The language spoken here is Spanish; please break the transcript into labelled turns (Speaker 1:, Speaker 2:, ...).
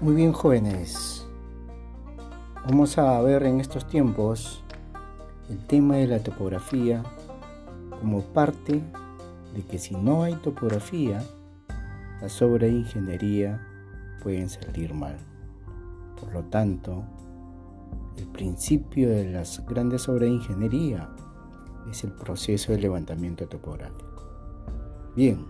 Speaker 1: Muy bien jóvenes, vamos a ver en estos tiempos el tema de la topografía como parte de que si no hay topografía, las obras de ingeniería pueden salir mal. Por lo tanto, el principio de las grandes obras de ingeniería es el proceso de levantamiento topográfico. Bien,